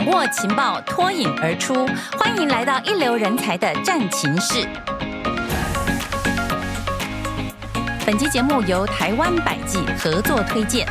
掌握情报，脱颖而出。欢迎来到一流人才的战情室。本期节目由台湾百济合作推荐。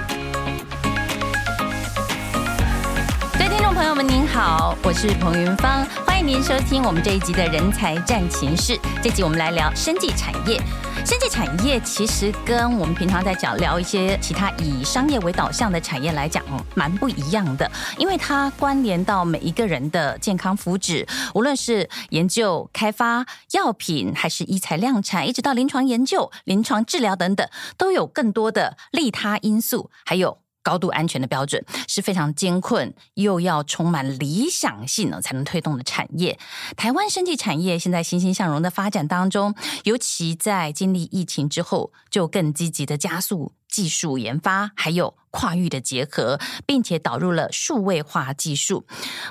各位听众朋友们，您好，我是彭云芳，欢迎您收听我们这一集的人才战情室。这集我们来聊生技产业。生技产业其实跟我们平常在讲聊一些其他以商业为导向的产业来讲，蛮不一样的，因为它关联到每一个人的健康福祉，无论是研究开发药品，还是医材量产，一直到临床研究、临床治疗等等，都有更多的利他因素，还有。高度安全的标准是非常艰困，又要充满理想性呢，才能推动的产业。台湾生技产业现在欣欣向荣的发展当中，尤其在经历疫情之后，就更积极的加速技术研发，还有。跨域的结合，并且导入了数位化技术。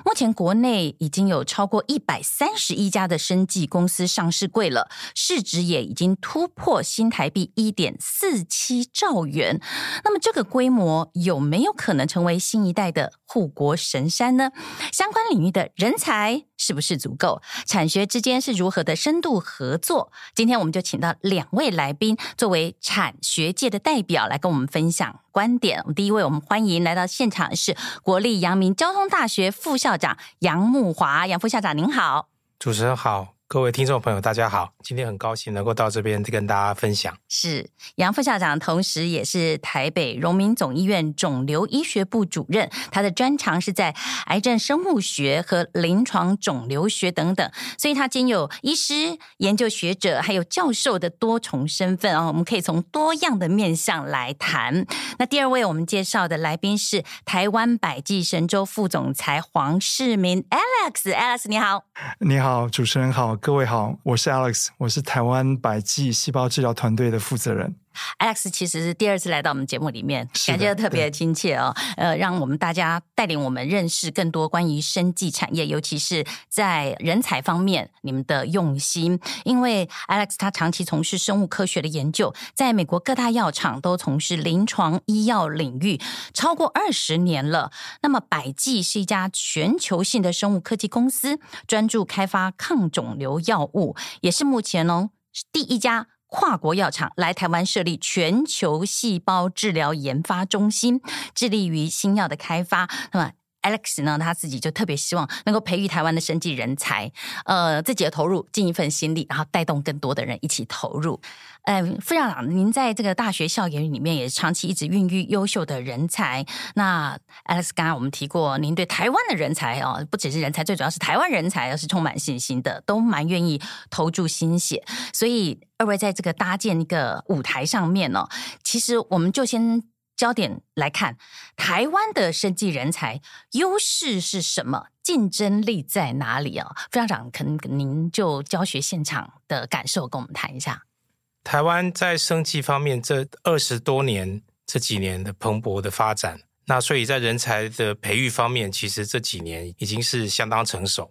目前国内已经有超过一百三十一家的生技公司上市柜了，市值也已经突破新台币一点四七兆元。那么这个规模有没有可能成为新一代的护国神山呢？相关领域的人才是不是足够？产学之间是如何的深度合作？今天我们就请到两位来宾，作为产学界的代表来跟我们分享观点。第一位，我们欢迎来到现场是国立阳明交通大学副校长杨慕华，杨副校长您好。主持人好。各位听众朋友，大家好！今天很高兴能够到这边跟大家分享。是杨副校长，同时也是台北荣民总医院肿瘤医学部主任，他的专长是在癌症生物学和临床肿瘤学等等，所以他兼有医师、研究学者还有教授的多重身份啊。我们可以从多样的面向来谈。那第二位我们介绍的来宾是台湾百济神州副总裁黄世民 Alex，Alex Alex, 你好，你好，主持人好。各位好，我是 Alex，我是台湾百济细胞治疗团队的负责人。Alex 其实是第二次来到我们节目里面，感觉特别亲切哦。呃，让我们大家带领我们认识更多关于生技产业，尤其是在人才方面，你们的用心。因为 Alex 他长期从事生物科学的研究，在美国各大药厂都从事临床医药领域超过二十年了。那么百济是一家全球性的生物科技公司，专注开发抗肿瘤药物，也是目前哦第一家。跨国药厂来台湾设立全球细胞治疗研发中心，致力于新药的开发。那么 Alex 呢，他自己就特别希望能够培育台湾的生技人才，呃，自己的投入尽一份心力，然后带动更多的人一起投入。嗯，副校长，您在这个大学校园里面也长期一直孕育优秀的人才。那 Alex 刚刚我们提过，您对台湾的人才哦，不只是人才，最主要是台湾人才，而是充满信心的，都蛮愿意投注心血。所以二位在这个搭建一个舞台上面呢，其实我们就先。焦点来看，台湾的生技人才优势是什么？竞争力在哪里啊？副校长，可能您就教学现场的感受跟我们谈一下。台湾在生技方面这二十多年这几年的蓬勃的发展，那所以在人才的培育方面，其实这几年已经是相当成熟。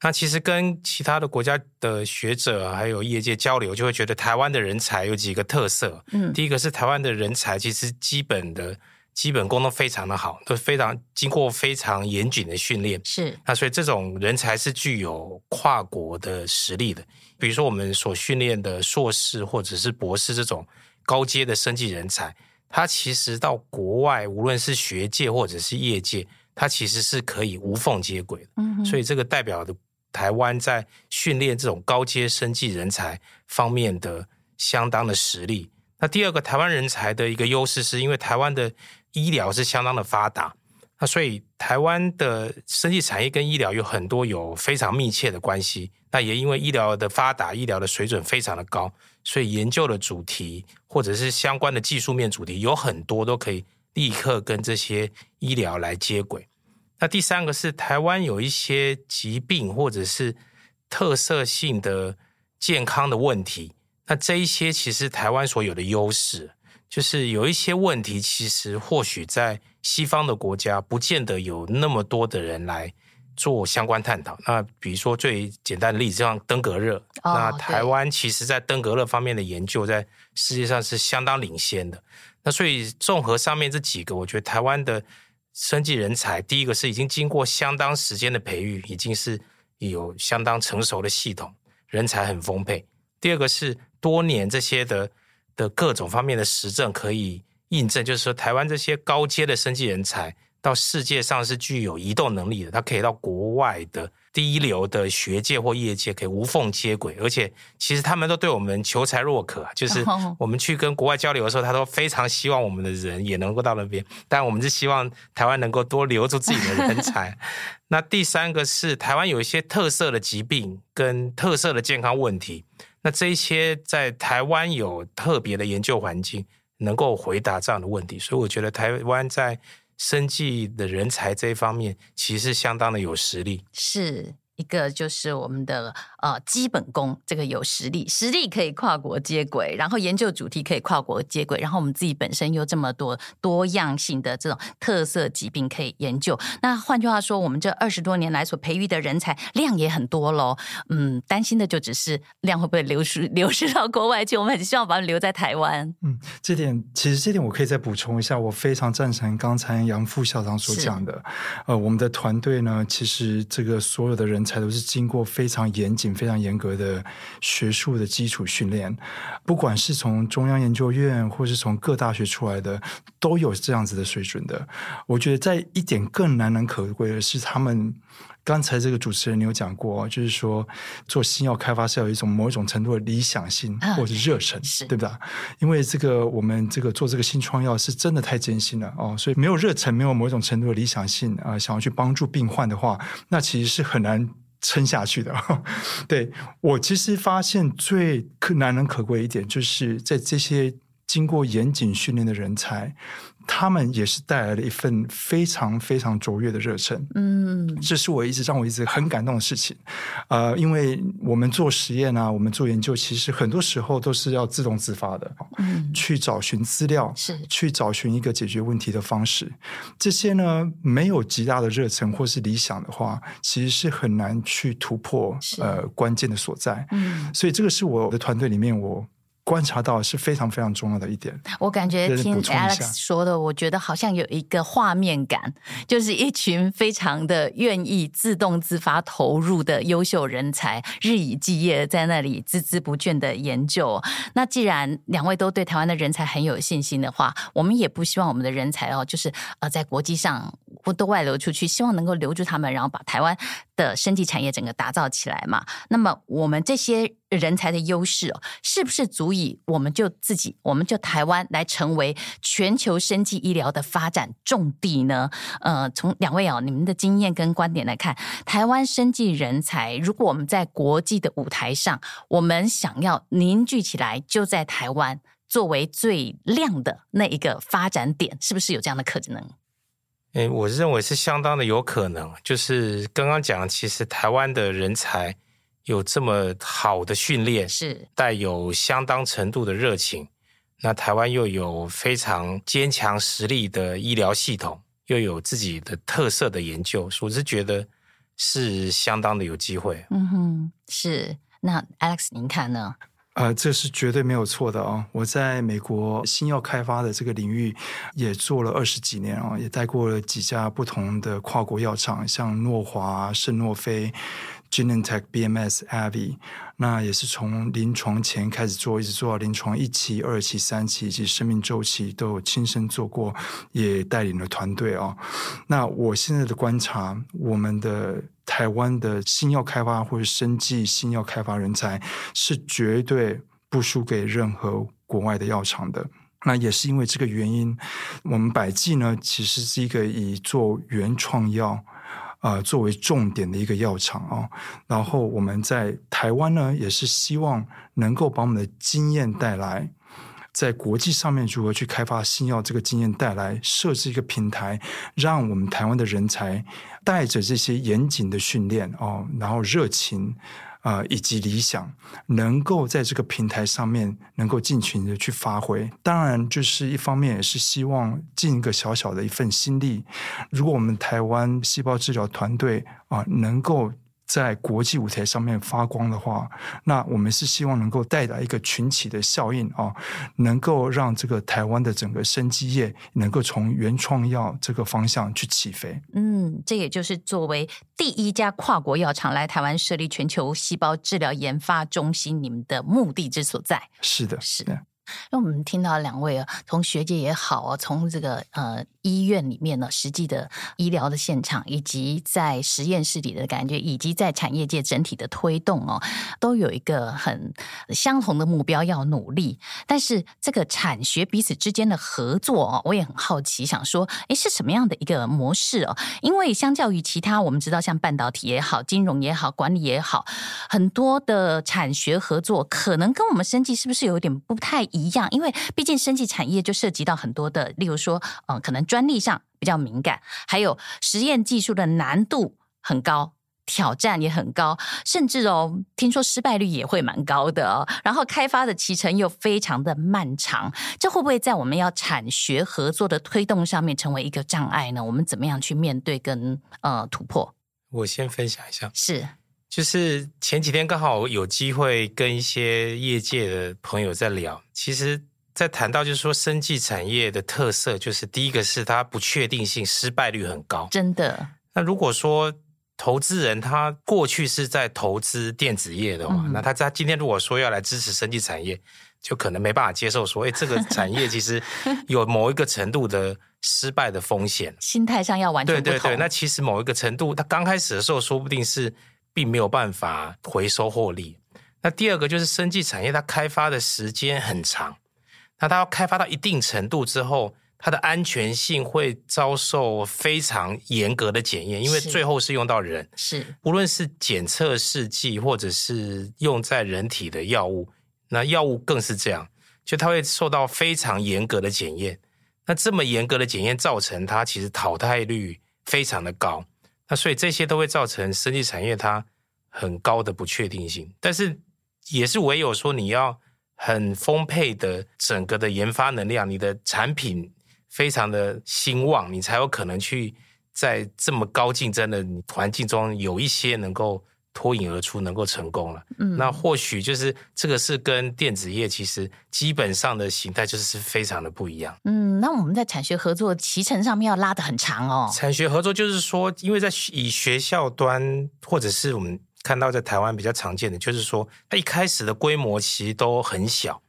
那其实跟其他的国家的学者还有业界交流，就会觉得台湾的人才有几个特色。嗯，第一个是台湾的人才其实基本的基本功都非常的好，都非常经过非常严谨的训练。是，那所以这种人才是具有跨国的实力的。比如说我们所训练的硕士或者是博士这种高阶的生技人才，他其实到国外，无论是学界或者是业界，他其实是可以无缝接轨的。嗯，所以这个代表的。台湾在训练这种高阶生技人才方面的相当的实力。那第二个，台湾人才的一个优势，是因为台湾的医疗是相当的发达，那所以台湾的生技产业跟医疗有很多有非常密切的关系。那也因为医疗的发达，医疗的水准非常的高，所以研究的主题或者是相关的技术面主题有很多都可以立刻跟这些医疗来接轨。那第三个是台湾有一些疾病或者是特色性的健康的问题，那这一些其实台湾所有的优势，就是有一些问题其实或许在西方的国家不见得有那么多的人来做相关探讨。那比如说最简单的例子，像登革热，哦，那台湾其实在登革热方面的研究在世界上是相当领先的。那所以综合上面这几个，我觉得台湾的。生技人才，第一个是已经经过相当时间的培育，已经是有相当成熟的系统，人才很丰沛。第二个是多年这些的的各种方面的实证可以印证，就是说台湾这些高阶的生技人才到世界上是具有移动能力的，他可以到国外的。第一流的学界或业界可以无缝接轨，而且其实他们都对我们求才若渴，就是我们去跟国外交流的时候，他都非常希望我们的人也能够到那边。但我们是希望台湾能够多留住自己的人才。那第三个是台湾有一些特色的疾病跟特色的健康问题，那这一些在台湾有特别的研究环境，能够回答这样的问题。所以我觉得台湾在生计的人才这一方面，其实相当的有实力。是。一个就是我们的呃基本功，这个有实力，实力可以跨国接轨，然后研究主题可以跨国接轨，然后我们自己本身又这么多多样性的这种特色疾病可以研究。那换句话说，我们这二十多年来所培育的人才量也很多喽。嗯，担心的就只是量会不会流失 流失到国外去，我们很希望把它留在台湾。嗯，这点其实这点我可以再补充一下，我非常赞成刚才杨副校长所讲的。呃，我们的团队呢，其实这个所有的人。才都是经过非常严谨、非常严格的学术的基础训练，不管是从中央研究院，或是从各大学出来的，都有这样子的水准的。我觉得在一点更难能可贵的是，他们刚才这个主持人你有讲过，就是说做新药开发是要有一种某一种程度的理想性或者热忱，对不对？因为这个我们这个做这个新创药是真的太艰辛了哦，所以没有热忱，没有某一种程度的理想性啊、呃，想要去帮助病患的话，那其实是很难。撑下去的，对，我其实发现最难能可贵一点，就是在这些经过严谨训练的人才。他们也是带来了一份非常非常卓越的热忱，嗯，这是我一直让我一直很感动的事情，呃，因为我们做实验啊，我们做研究，其实很多时候都是要自动自发的，嗯，去找寻资料，是去找寻一个解决问题的方式。这些呢，没有极大的热忱或是理想的话，其实是很难去突破呃关键的所在。嗯，所以这个是我的团队里面我。观察到是非常非常重要的一点。我感觉听 Alex 说的，我觉得好像有一个画面感，就是一群非常的愿意自动自发投入的优秀人才，日以继夜在那里孜孜不倦的研究。那既然两位都对台湾的人才很有信心的话，我们也不希望我们的人才哦，就是呃在国际上不都外流出去，希望能够留住他们，然后把台湾的生技产业整个打造起来嘛。那么我们这些。人才的优势哦，是不是足以我们就自己，我们就台湾来成为全球生技医疗的发展重地呢？呃，从两位啊，你们的经验跟观点来看，台湾生技人才，如果我们在国际的舞台上，我们想要凝聚起来，就在台湾作为最亮的那一个发展点，是不是有这样的可能？诶，我认为是相当的有可能。就是刚刚讲，其实台湾的人才。有这么好的训练，是带有相当程度的热情。那台湾又有非常坚强实力的医疗系统，又有自己的特色的研究，我是觉得是相当的有机会。嗯哼，是。那 Alex，您看呢？呃，这是绝对没有错的啊！我在美国新药开发的这个领域也做了二十几年啊，也带过了几家不同的跨国药厂，像诺华、圣诺菲。Genentech、BMS、Avi，那也是从临床前开始做，一直做到临床一期、二期、三期以及生命周期都有亲身做过，也带领了团队啊。那我现在的观察，我们的台湾的新药开发或者生技新药开发人才是绝对不输给任何国外的药厂的。那也是因为这个原因，我们百济呢，其实是一个以做原创药。啊，作为重点的一个药厂啊，然后我们在台湾呢，也是希望能够把我们的经验带来，在国际上面如何去开发新药这个经验带来，设置一个平台，让我们台湾的人才带着这些严谨的训练哦，然后热情。啊、以及理想能够在这个平台上面能够尽情的去发挥，当然就是一方面也是希望尽一个小小的一份心力。如果我们台湾细胞治疗团队啊、能够在国际舞台上面发光的话，那我们是希望能够带来一个群起的效应啊，能够让这个台湾的整个生机业能够从原创药这个方向去起飞。嗯，这也就是作为第一家跨国药厂来台湾设立全球细胞治疗研发中心，你们的目的之所在。是的，是的。因为我们听到两位啊，从学界也好啊，从这个呃医院里面呢，实际的医疗的现场，以及在实验室里的感觉，以及在产业界整体的推动哦，都有一个很相同的目标要努力。但是这个产学彼此之间的合作哦，我也很好奇，想说，诶，是什么样的一个模式哦？因为相较于其他，我们知道像半导体也好，金融也好，管理也好，很多的产学合作，可能跟我们生计是不是有点不太一样？因为毕竟生计产业就涉及到很多的，例如说，呃，可能专利上比较敏感，还有实验技术的难度很高，挑战也很高，甚至哦，听说失败率也会蛮高的哦。然后开发的期程又非常的漫长，这会不会在我们要产学合作的推动上面成为一个障碍呢？我们怎么样去面对跟呃突破？我先分享一下，是。就是前几天刚好有机会跟一些业界的朋友在聊，其实，在谈到就是说，生技产业的特色就是第一个是它不确定性，失败率很高。真的。那如果说投资人他过去是在投资电子业的话，嗯、那他他今天如果说要来支持生技产业，就可能没办法接受说，哎，这个产业其实有某一个程度的失败的风险。心态上要完全对对，那其实某一个程度，他刚开始的时候说不定是。并没有办法回收获利。那第二个就是生技产业，它开发的时间很长。那它要开发到一定程度之后，它的安全性会遭受非常严格的检验，因为最后是用到人。是，无论是检测试剂，或者是用在人体的药物，那药物更是这样，就它会受到非常严格的检验。那这么严格的检验，造成它其实淘汰率非常的高。那所以这些都会造成生技产业它很高的不确定性，但是也是唯有说你要很丰沛的整个的研发能量，你的产品非常的兴旺，你才有可能去在这么高竞争的环境中有一些能够。脱颖而出，能够成功了。嗯，那或许就是这个是跟电子业其实基本上的形态就是非常的不一样。嗯，那我们在产学合作脐程上面要拉得很长哦。产学合作就是说，因为在以学校端或者是我们看到在台湾比较常见的，就是说它一开始的规模其实都很小。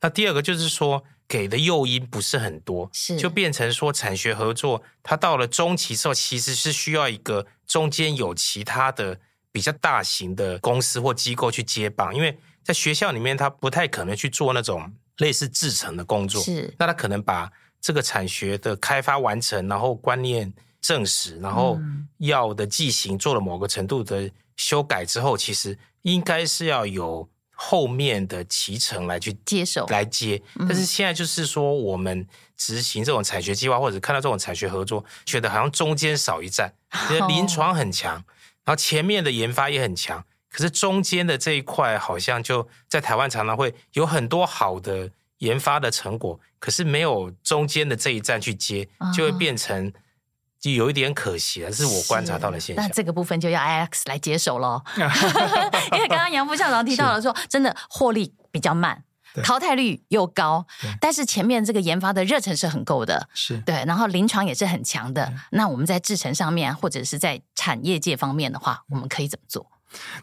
那第二个就是说给的诱因不是很多，是就变成说产学合作，它到了中期之后，其实是需要一个中间有其他的。比较大型的公司或机构去接棒，因为在学校里面，它不太可能去做那种类似制程的工作。是，那它可能把这个产学的开发完成，然后观念证实，然后药的剂型做了某个程度的修改之后，其实应该是要有后面的期程来去接手来接。但是现在就是说，我们执行这种产学计划，或者看到这种产学合作，觉得好像中间少一站，因为临床很强。然后前面的研发也很强，可是中间的这一块好像就在台湾常常会有很多好的研发的成果，可是没有中间的这一站去接，就会变成就有一点可惜了。是我观察到的现象。那这个部分就要 IX 来接手喽，因为刚刚杨副校长提到了说，真的获利比较慢。淘汰率又高，但是前面这个研发的热忱是很够的，是对，然后临床也是很强的。那我们在制程上面，或者是在产业界方面的话，我们可以怎么做？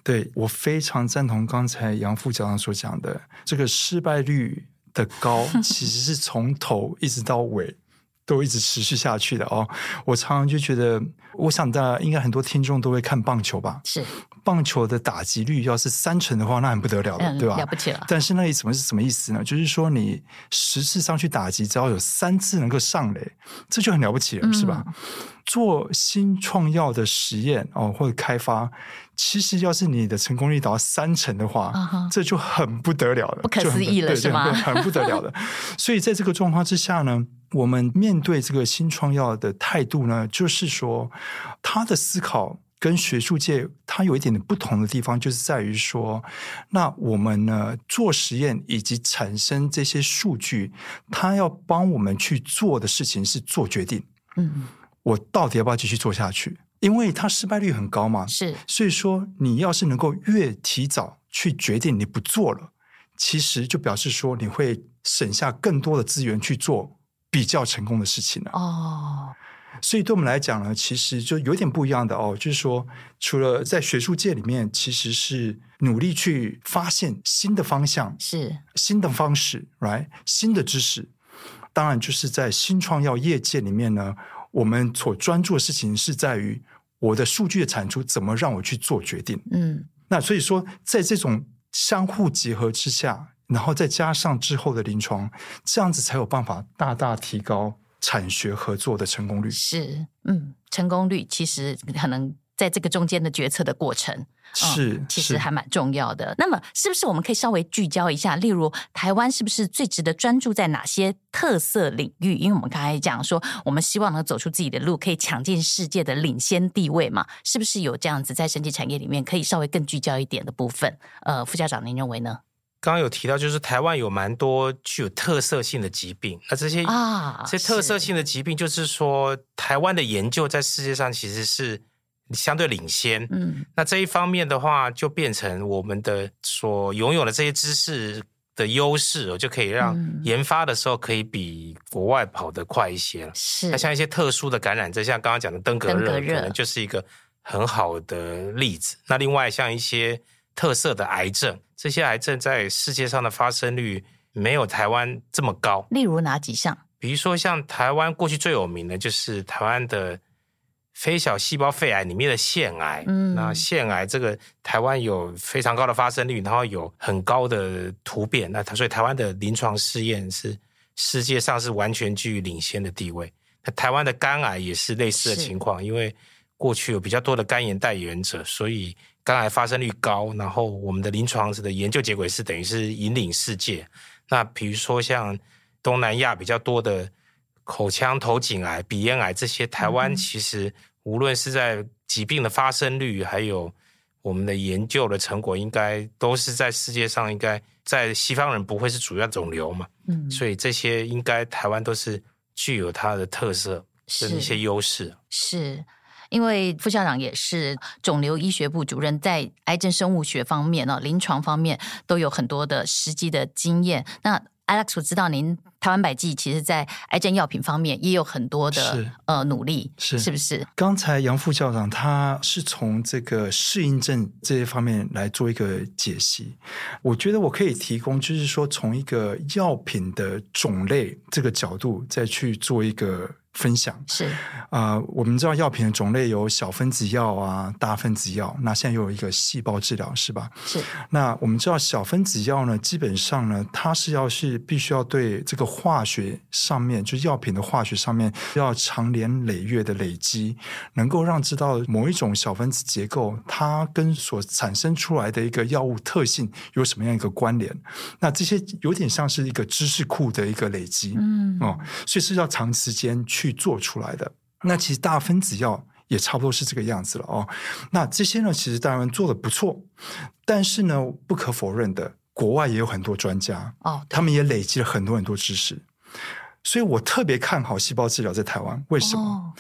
对，我非常赞同刚才杨副校长所讲的，这个失败率的高，其实是从头一直到尾。都一直持续下去的哦，我常常就觉得，我想大家应该很多听众都会看棒球吧？是棒球的打击率要是三成的话，那很不得了了，嗯、对吧？了不起了。但是那什么是什么意思呢？就是说你十次上去打击，只要有三次能够上垒，这就很了不起了，嗯、是吧？做新创药的实验哦，或者开发，其实要是你的成功率达到三成的话，uh huh. 这就很不得了了，不可思议了，是吗？很不得了的。所以在这个状况之下呢，我们面对这个新创药的态度呢，就是说，他的思考跟学术界他有一点点不同的地方，就是在于说，那我们呢做实验以及产生这些数据，他要帮我们去做的事情是做决定，嗯。我到底要不要继续做下去？因为它失败率很高嘛。是，所以说你要是能够越提早去决定你不做了，其实就表示说你会省下更多的资源去做比较成功的事情了。哦。所以对我们来讲呢，其实就有点不一样的哦，就是说，除了在学术界里面，其实是努力去发现新的方向，是新的方式，right，新的知识。当然，就是在新创药业界里面呢，我们所专注的事情是在于我的数据的产出怎么让我去做决定。嗯，那所以说，在这种相互结合之下，然后再加上之后的临床，这样子才有办法大大提高。产学合作的成功率是，嗯，成功率其实可能在这个中间的决策的过程是，嗯、其实还蛮重要的。那么，是不是我们可以稍微聚焦一下？例如，台湾是不是最值得专注在哪些特色领域？因为我们刚才讲说，我们希望能走出自己的路，可以抢进世界的领先地位嘛？是不是有这样子在升级产业里面可以稍微更聚焦一点的部分？呃，副校长，您认为呢？刚刚有提到，就是台湾有蛮多具有特色性的疾病，那这些啊，这些特色性的疾病，就是说台湾的研究在世界上其实是相对领先。嗯，那这一方面的话，就变成我们的所拥有的这些知识的优势，就可以让研发的时候可以比国外跑得快一些了。是，那像一些特殊的感染症，像刚刚讲的登革热，可能就是一个很好的例子。那另外像一些特色的癌症。这些癌症在世界上的发生率没有台湾这么高。例如哪几项？比如说像台湾过去最有名的就是台湾的非小细胞肺癌里面的腺癌。嗯，那腺癌这个台湾有非常高的发生率，然后有很高的突变。那所以台湾的临床试验是世界上是完全居于领先的地位。那台湾的肝癌也是类似的情况，因为过去有比较多的肝炎带原者，所以。肝癌发生率高，然后我们的临床的研究结果是等于是引领世界。那比如说像东南亚比较多的口腔头颈癌、鼻咽癌这些，台湾其实无论是在疾病的发生率，还有我们的研究的成果，应该都是在世界上应该在西方人不会是主要肿瘤嘛。嗯，所以这些应该台湾都是具有它的特色跟一些优势。是。是因为副校长也是肿瘤医学部主任，在癌症生物学方面呢，临床方面都有很多的实际的经验。那 Alex，我知道您台湾百济其实，在癌症药品方面也有很多的呃努力，是是不是？刚才杨副校长他是从这个适应症这些方面来做一个解析，我觉得我可以提供，就是说从一个药品的种类这个角度再去做一个。分享是啊、呃，我们知道药品的种类有小分子药啊、大分子药，那现在又有一个细胞治疗，是吧？是。那我们知道小分子药呢，基本上呢，它是要是必须要对这个化学上面，就药品的化学上面，要长年累月的累积，能够让知道某一种小分子结构，它跟所产生出来的一个药物特性有什么样一个关联。那这些有点像是一个知识库的一个累积，嗯哦，所以是要长时间去。去做出来的，那其实大分子药也差不多是这个样子了哦。那这些呢，其实当然做的不错，但是呢，不可否认的，国外也有很多专家哦，他们也累积了很多很多知识。所以我特别看好细胞治疗在台湾，为什么？哦、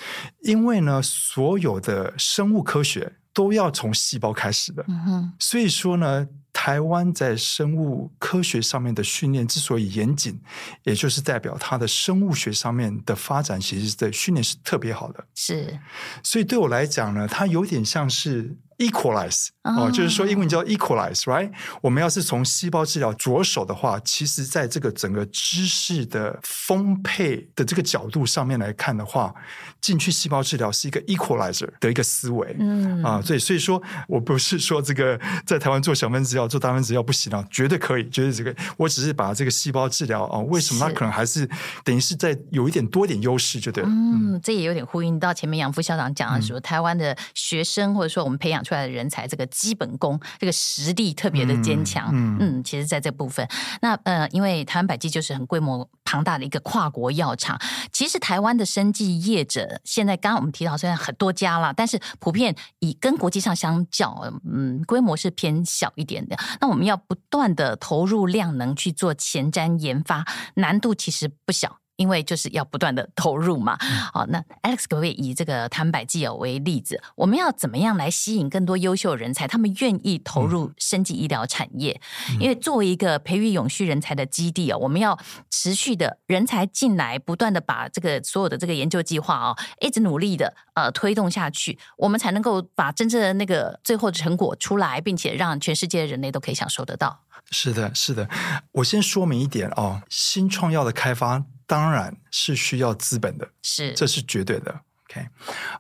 因为呢，所有的生物科学都要从细胞开始的，嗯哼，所以说呢。台湾在生物科学上面的训练之所以严谨，也就是代表它的生物学上面的发展，其实的训练是特别好的。是，所以对我来讲呢，它有点像是。Equalize 哦，就是说英文叫 equalize，right？我们要是从细胞治疗着手的话，其实在这个整个知识的丰沛的这个角度上面来看的话，进去细胞治疗是一个 equalizer 的一个思维，嗯啊，所以所以说我不是说这个在台湾做小分子药、做大分子药不行啊，绝对可以，绝对这个，我只是把这个细胞治疗啊，为什么它可能还是等于是在有一点多一点优势，就对了。嗯，这也有点呼应到前面杨副校长讲的说，台湾的学生或者说我们培养。出来的人才，这个基本功，这个实力特别的坚强。嗯，嗯，其实，在这部分，那呃，因为台湾百济就是很规模庞大的一个跨国药厂。其实，台湾的生技业者现在，刚刚我们提到虽然很多家了，但是普遍以跟国际上相较，嗯，规模是偏小一点的。那我们要不断的投入量能去做前瞻研发，难度其实不小。因为就是要不断的投入嘛。好，那 Alex 可不可以以这个谭百济为例子？我们要怎么样来吸引更多优秀人才？他们愿意投入生技医疗产业？嗯、因为作为一个培育永续人才的基地哦，我们要持续的人才进来，不断的把这个所有的这个研究计划哦，一直努力的呃推动下去，我们才能够把真正的那个最后的成果出来，并且让全世界的人类都可以享受得到。是的，是的。我先说明一点哦，新创药的开发当然是需要资本的，是，这是绝对的。OK，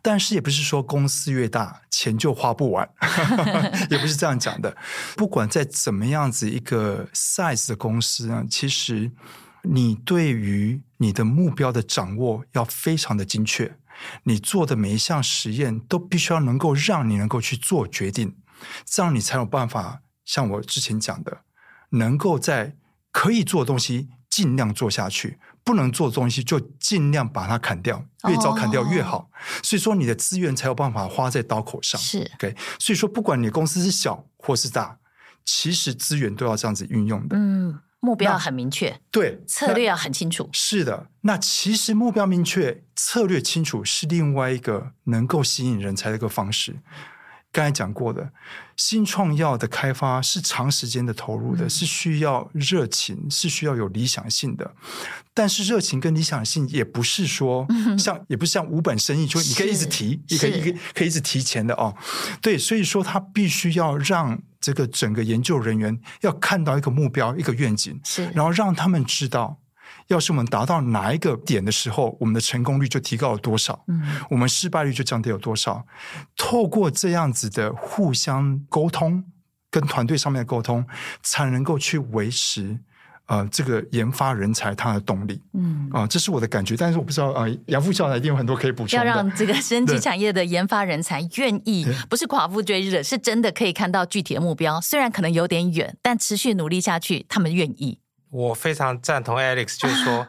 但是也不是说公司越大钱就花不完，也不是这样讲的。不管在怎么样子一个 size 的公司呢，其实你对于你的目标的掌握要非常的精确，你做的每一项实验都必须要能够让你能够去做决定，这样你才有办法像我之前讲的。能够在可以做的东西尽量做下去，不能做的东西就尽量把它砍掉，越早砍掉越好。哦、所以说，你的资源才有办法花在刀口上。是，OK。所以说，不管你公司是小或是大，其实资源都要这样子运用的。嗯，目标很明确，对，策略要很清楚。是的，那其实目标明确、策略清楚是另外一个能够吸引人才的一个方式。刚才讲过的，新创药的开发是长时间的投入的，嗯、是需要热情，是需要有理想性的。但是热情跟理想性也不是说像，嗯、也不是像无本生意，就你可以一直提，也可以可以可以一直提钱的哦。对，所以说他必须要让这个整个研究人员要看到一个目标，一个愿景，是，然后让他们知道。要是我们达到哪一个点的时候，我们的成功率就提高了多少？嗯，我们失败率就降低了多少？透过这样子的互相沟通，跟团队上面的沟通，才能够去维持呃这个研发人才他的动力。嗯啊、呃，这是我的感觉，但是我不知道啊，杨、呃、副校长一定有很多可以补充。要让这个升级产业的研发人才愿意，不是寡妇追日，是真的可以看到具体的目标，虽然可能有点远，但持续努力下去，他们愿意。我非常赞同 Alex，就是说，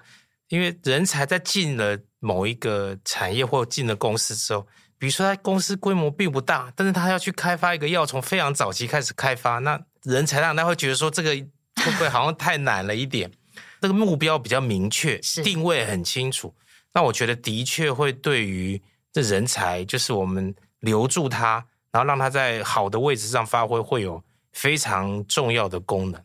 因为人才在进了某一个产业或进了公司之后，比如说他公司规模并不大，但是他要去开发一个药，从非常早期开始开发，那人才让他会觉得说这个会不会好像太难了一点？这个目标比较明确，定位很清楚，那我觉得的确会对于这人才，就是我们留住他，然后让他在好的位置上发挥，会有非常重要的功能。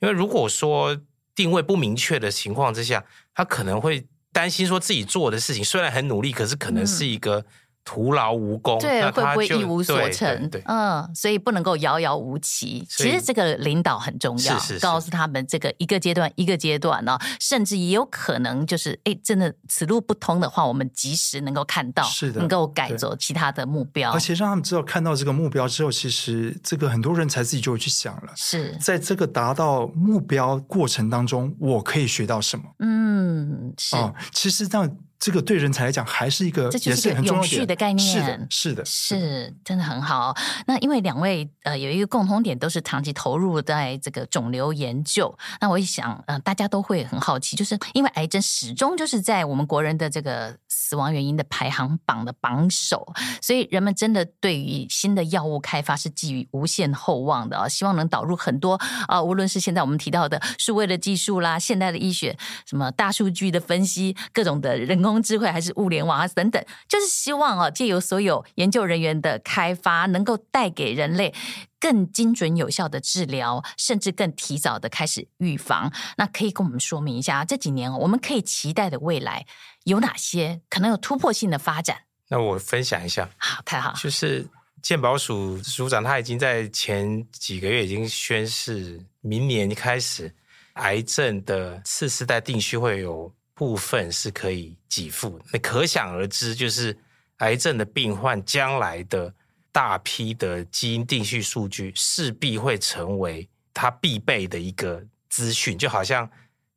因为如果说定位不明确的情况之下，他可能会担心说自己做的事情虽然很努力，可是可能是一个徒劳无功，对，会不会一无所成？对，嗯，所以不能够遥遥无期。其实这个领导很重要，是是告诉他们这个一个阶段一个阶段呢，甚至也有可能就是哎，真的此路不通的话，我们及时能够看到，是的，能够改走其他的目标，而且让他们知道看到这个目标之后，其实这个很多人才自己就会去想了，是在这个达到目标过程当中，我可以学到什么？嗯，是，哦，其实这样。这个对人才来讲还是一个，这就是一个永续的概念。是的，是的，是真的很好。那因为两位呃有一个共同点，都是长期投入在这个肿瘤研究。那我一想，呃，大家都会很好奇，就是因为癌症始终就是在我们国人的这个死亡原因的排行榜的榜首，所以人们真的对于新的药物开发是寄予无限厚望的啊！希望能导入很多啊，无论是现在我们提到的数位的技术啦，现代的医学，什么大数据的分析，各种的人工。智慧还是物联网啊等等，就是希望啊，借由所有研究人员的开发，能够带给人类更精准有效的治疗，甚至更提早的开始预防。那可以跟我们说明一下，这几年我们可以期待的未来有哪些可能有突破性的发展？那我分享一下，好，太好，就是健保署署长他已经在前几个月已经宣示，明年开始癌症的次世代定序会有。部分是可以给付，那可想而知，就是癌症的病患将来的大批的基因定序数据势必会成为他必备的一个资讯，就好像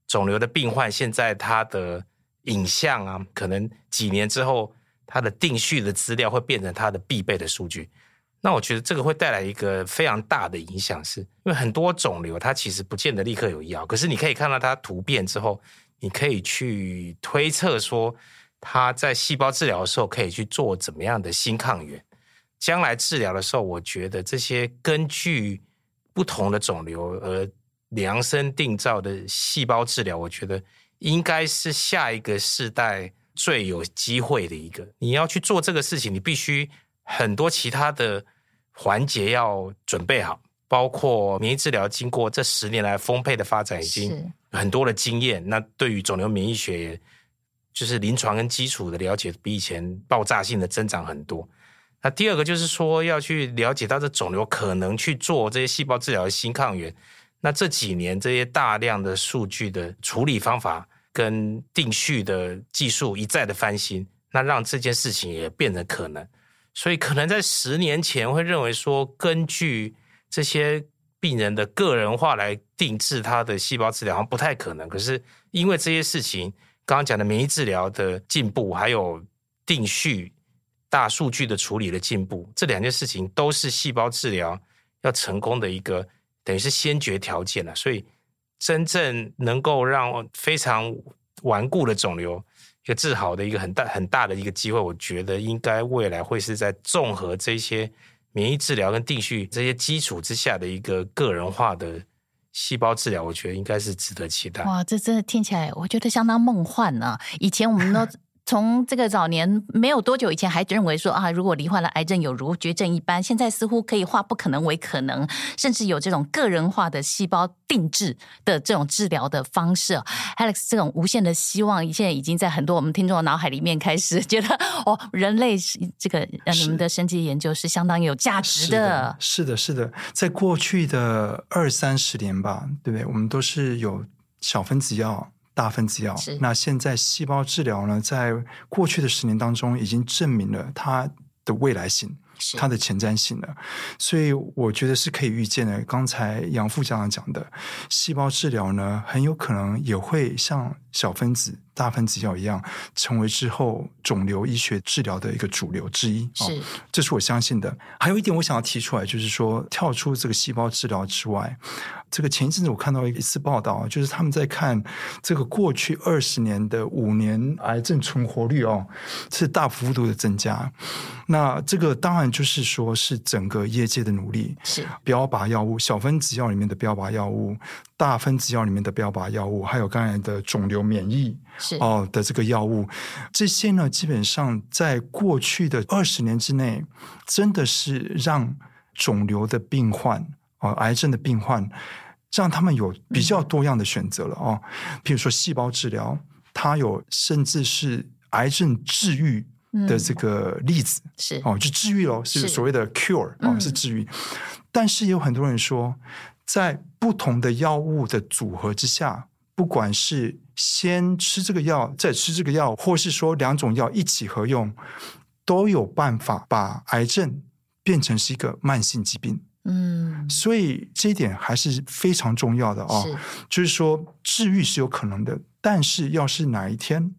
肿瘤的病患现在他的影像啊，可能几年之后他的定序的资料会变成他的必备的数据。那我觉得这个会带来一个非常大的影响，是因为很多肿瘤它其实不见得立刻有药，可是你可以看到它突变之后。你可以去推测说，他在细胞治疗的时候可以去做怎么样的新抗原，将来治疗的时候，我觉得这些根据不同的肿瘤而量身定造的细胞治疗，我觉得应该是下一个世代最有机会的一个。你要去做这个事情，你必须很多其他的环节要准备好，包括免疫治疗，经过这十年来丰沛的发展，已经很多的经验。那对于肿瘤免疫学，就是临床跟基础的了解，比以前爆炸性的增长很多。那第二个就是说，要去了解到这肿瘤可能去做这些细胞治疗的新抗原。那这几年这些大量的数据的处理方法跟定序的技术一再的翻新，那让这件事情也变得可能。所以可能在十年前会认为说，根据这些病人的个人化来定制他的细胞治疗，好像不太可能。可是因为这些事情，刚刚讲的免疫治疗的进步，还有定序大数据的处理的进步，这两件事情都是细胞治疗要成功的一个。等于是先决条件了，所以真正能够让非常顽固的肿瘤一个治好的一个很大很大的一个机会，我觉得应该未来会是在综合这些免疫治疗跟定序这些基础之下的一个个人化的细胞治疗，我觉得应该是值得期待。哇，这真的听起来我觉得相当梦幻呢、以前我们都。从这个早年没有多久以前，还认为说啊，如果罹患了癌症，有如绝症一般。现在似乎可以化不可能为可能，甚至有这种个人化的细胞定制的这种治疗的方式。Alex，这种无限的希望，现在已经在很多我们听众的脑海里面开始觉得，哦，人类这个你们的生技研究是相当有价值的。是的，是的，是的，在过去的二三十年吧，对不对？我们都是有小分子药。大分子药，那现在细胞治疗呢，在过去的十年当中，已经证明了它的未来性。它的前瞻性的，所以我觉得是可以预见的。刚才杨副校长讲的，细胞治疗呢，很有可能也会像小分子、大分子药一样，成为之后肿瘤医学治疗的一个主流之一。是，哦，这是我相信的。还有一点，我想要提出来，就是说，跳出这个细胞治疗之外，这个前一阵子我看到一次报道，就是他们在看这个过去二十年的五年癌症存活率哦，是大幅度的增加。那这个当然。就是说，是整个业界的努力，是标靶药物、小分子药里面的标靶药物、大分子药里面的标靶药物，还有刚才的肿瘤免疫是哦的这个药物，这些呢，基本上在过去的二十年之内，真的是让肿瘤的病患哦、癌症的病患，让他们有比较多样的选择了哦。譬如说细胞治疗，它有甚至是癌症治愈。的这个例子、嗯、是哦，就治愈喽，是所谓的 cure 啊、哦，是治愈。嗯、但是也有很多人说，在不同的药物的组合之下，不管是先吃这个药，再吃这个药，或是说两种药一起合用，都有办法把癌症变成是一个慢性疾病。嗯，所以这一点还是非常重要的哦。是就是说治愈是有可能的，但是要是哪一天。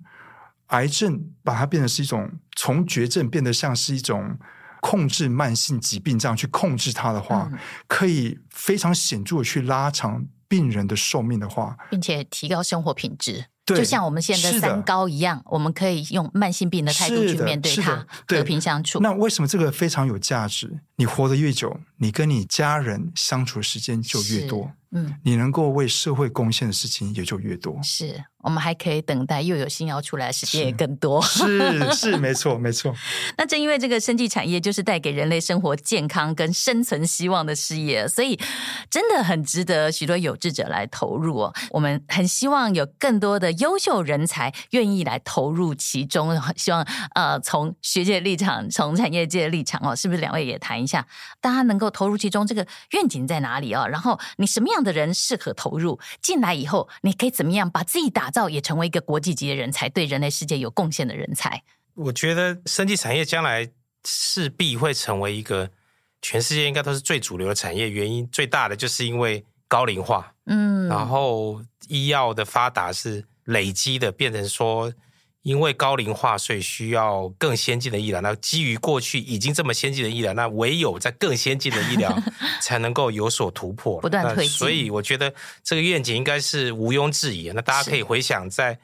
癌症把它变成是一种从绝症变得像是一种控制慢性疾病这样去控制它的话，嗯、可以非常显著的去拉长病人的寿命的话，并且提高生活品质。对，就像我们现在的三高一样，我们可以用慢性病的态度去面对它，和平相处。那为什么这个非常有价值？你活得越久，你跟你家人相处的时间就越多，嗯，你能够为社会贡献的事情也就越多。是。我们还可以等待又有新药出来，时间也更多。是是，是没错没错。那正因为这个生技产业就是带给人类生活健康跟生存希望的事业，所以真的很值得许多有志者来投入哦。我们很希望有更多的优秀人才愿意来投入其中。希望呃，从学界立场，从产业界的立场哦，是不是两位也谈一下，大家能够投入其中，这个愿景在哪里哦？然后你什么样的人适合投入进来以后，你可以怎么样把自己打造也成为一个国际级的人才，对人类世界有贡献的人才。我觉得生技产业将来势必会成为一个全世界应该都是最主流的产业。原因最大的就是因为高龄化，嗯，然后医药的发达是累积的，变成说因为高龄化，所以需要更先进的医疗。那基于过去已经这么先进的医疗，那唯有在更先进的医疗 才能够有所突破，不断推进。所以我觉得这个愿景应该是毋庸置疑。那大家可以回想，在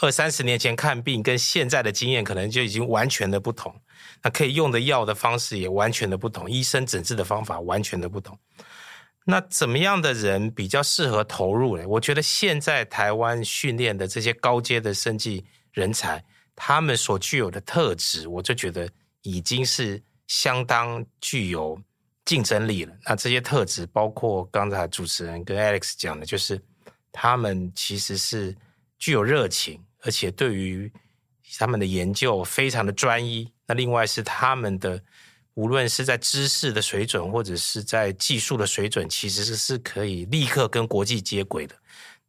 二三十年前看病跟现在的经验，可能就已经完全的不同。那可以用的药的方式也完全的不同，医生诊治的方法完全的不同。那怎么样的人比较适合投入呢？我觉得现在台湾训练的这些高阶的生技人才，他们所具有的特质，我就觉得已经是相当具有竞争力了。那这些特质包括刚才主持人跟 Alex 讲的，就是他们其实是具有热情，而且对于他们的研究非常的专一。那另外是他们的。无论是在知识的水准，或者是在技术的水准，其实是可以立刻跟国际接轨的。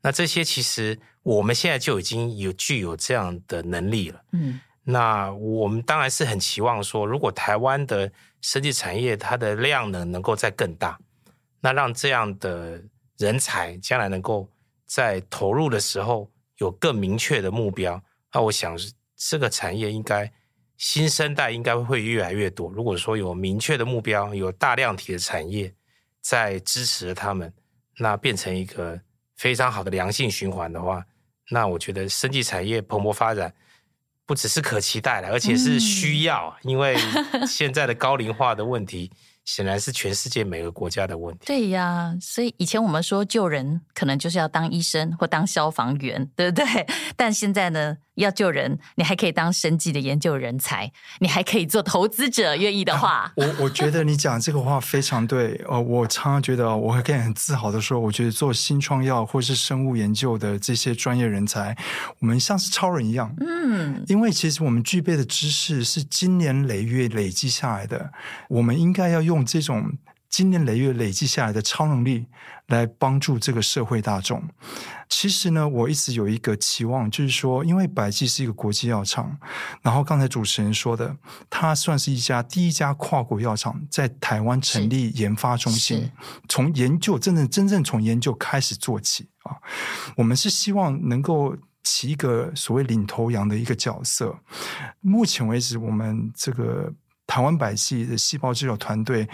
那这些其实我们现在就已经有具有这样的能力了。嗯，那我们当然是很期望说，如果台湾的生技产业它的量能能够再更大，那让这样的人才将来能够在投入的时候有更明确的目标。那我想这个产业应该。新生代应该会越来越多。如果说有明确的目标，有大量体的产业在支持他们，那变成一个非常好的良性循环的话，那我觉得生技产业蓬勃发展不只是可期待了，而且是需要，嗯、因为现在的高龄化的问题。显然是全世界每个国家的问题。对呀，所以以前我们说救人，可能就是要当医生或当消防员，对不对？但现在呢，要救人，你还可以当生计的研究人才，你还可以做投资者，愿意的话。啊、我我觉得你讲这个话非常对。呃，我常常觉得，我还可以很自豪的说，我觉得做新创药或是生物研究的这些专业人才，我们像是超人一样。嗯，因为其实我们具备的知识是经年累月累积下来的，我们应该要用。用这种经年累月累积下来的超能力来帮助这个社会大众。其实呢，我一直有一个期望，就是说，因为百济是一个国际药厂，然后刚才主持人说的，它算是一家第一家跨国药厂在台湾成立研发中心，从研究真正真正从研究开始做起啊。我们是希望能够起一个所谓领头羊的一个角色。目前为止，我们这个。台湾百济的细胞制药团队，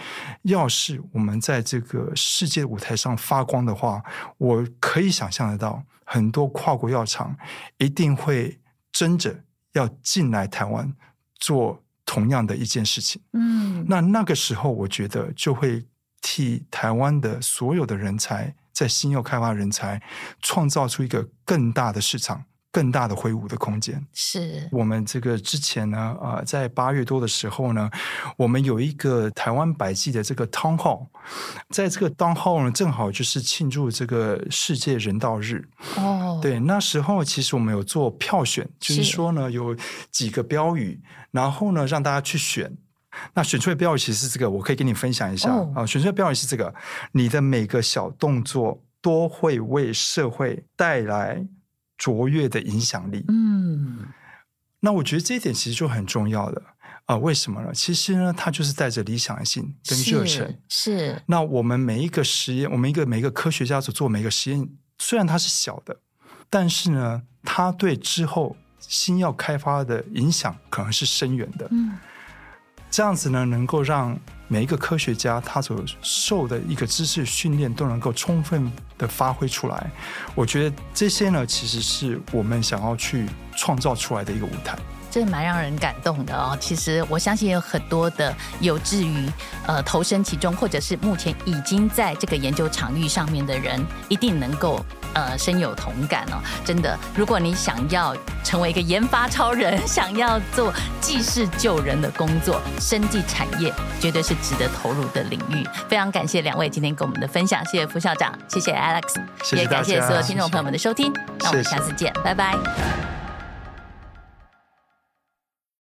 要是我们在这个世界舞台上发光的话，我可以想象得到，很多跨国药厂一定会争着要进来台湾做同样的一件事情。嗯，那那个时候，我觉得就会替台湾的所有的人才，在新药开发人才，创造出一个更大的市场。更大的挥舞的空间。是我们这个之前呢，呃，在八月多的时候呢，我们有一个台湾百济的这个 Town Hall，在这个 Town Hall 呢，正好就是庆祝这个世界人道日。哦，对，那时候其实我们有做票选，就是说呢，有几个标语，然后呢，让大家去选。那选出来的标语其实是这个，我可以跟你分享一下啊。哦，选出来的标语是这个：你的每个小动作都会为社会带来。卓越的影响力，嗯，那我觉得这一点其实就很重要了啊、呃。为什么呢？其实呢，它就是带着理想性跟热忱。是。那我们每一个实验，我们一个每一个科学家所做每一个实验，虽然它是小的，但是呢，它对之后新药开发的影响可能是深远的。嗯。这样子呢，能够让。每一个科学家他所受的一个知识训练都能够充分的发挥出来，我觉得这些呢，其实是我们想要去创造出来的一个舞台。这蛮让人感动的哦。其实我相信有很多的有志于呃投身其中，或者是目前已经在这个研究场域上面的人，一定能够。呃，深有同感哦，真的。如果你想要成为一个研发超人，想要做济世救人的工作，生技产业绝对是值得投入的领域。非常感谢两位今天跟我们的分享，谢谢副校长，谢谢 Alex，谢谢也感谢所有听众朋友们的收听。谢谢，那我们下次见，拜拜。